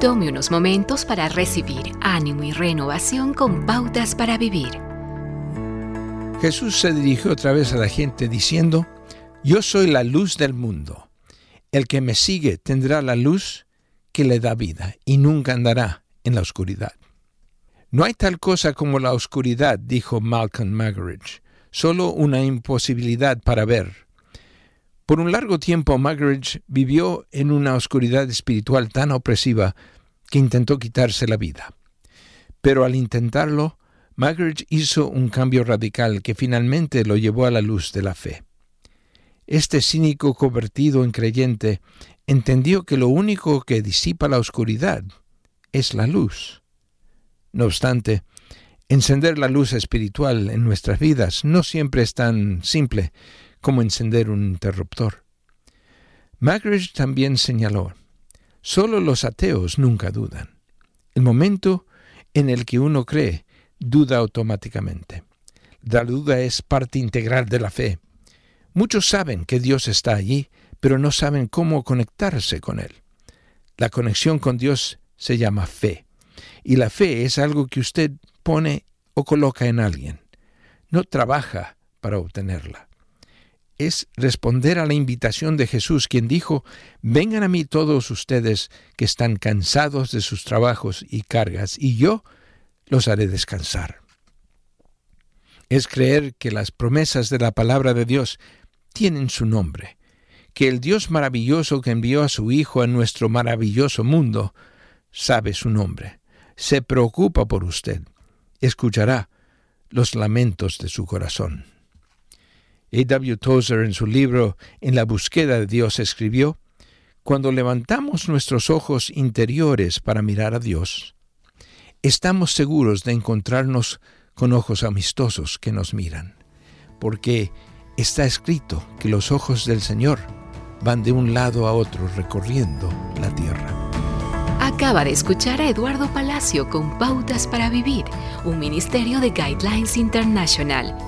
Tome unos momentos para recibir ánimo y renovación con pautas para vivir. Jesús se dirigió otra vez a la gente diciendo, Yo soy la luz del mundo. El que me sigue tendrá la luz que le da vida y nunca andará en la oscuridad. No hay tal cosa como la oscuridad, dijo Malcolm Muggeridge, solo una imposibilidad para ver. Por un largo tiempo Muggeridge vivió en una oscuridad espiritual tan opresiva que intentó quitarse la vida. Pero al intentarlo, Muggeridge hizo un cambio radical que finalmente lo llevó a la luz de la fe. Este cínico convertido en creyente entendió que lo único que disipa la oscuridad es la luz. No obstante, encender la luz espiritual en nuestras vidas no siempre es tan simple como encender un interruptor. Magridge también señaló, solo los ateos nunca dudan. El momento en el que uno cree, duda automáticamente. La duda es parte integral de la fe. Muchos saben que Dios está allí, pero no saben cómo conectarse con Él. La conexión con Dios se llama fe, y la fe es algo que usted pone o coloca en alguien. No trabaja para obtenerla es responder a la invitación de Jesús, quien dijo, Vengan a mí todos ustedes que están cansados de sus trabajos y cargas, y yo los haré descansar. Es creer que las promesas de la palabra de Dios tienen su nombre, que el Dios maravilloso que envió a su Hijo a nuestro maravilloso mundo sabe su nombre, se preocupa por usted, escuchará los lamentos de su corazón. A. W. Tozer en su libro En la búsqueda de Dios escribió, Cuando levantamos nuestros ojos interiores para mirar a Dios, estamos seguros de encontrarnos con ojos amistosos que nos miran, porque está escrito que los ojos del Señor van de un lado a otro recorriendo la tierra. Acaba de escuchar a Eduardo Palacio con Pautas para Vivir, un ministerio de Guidelines International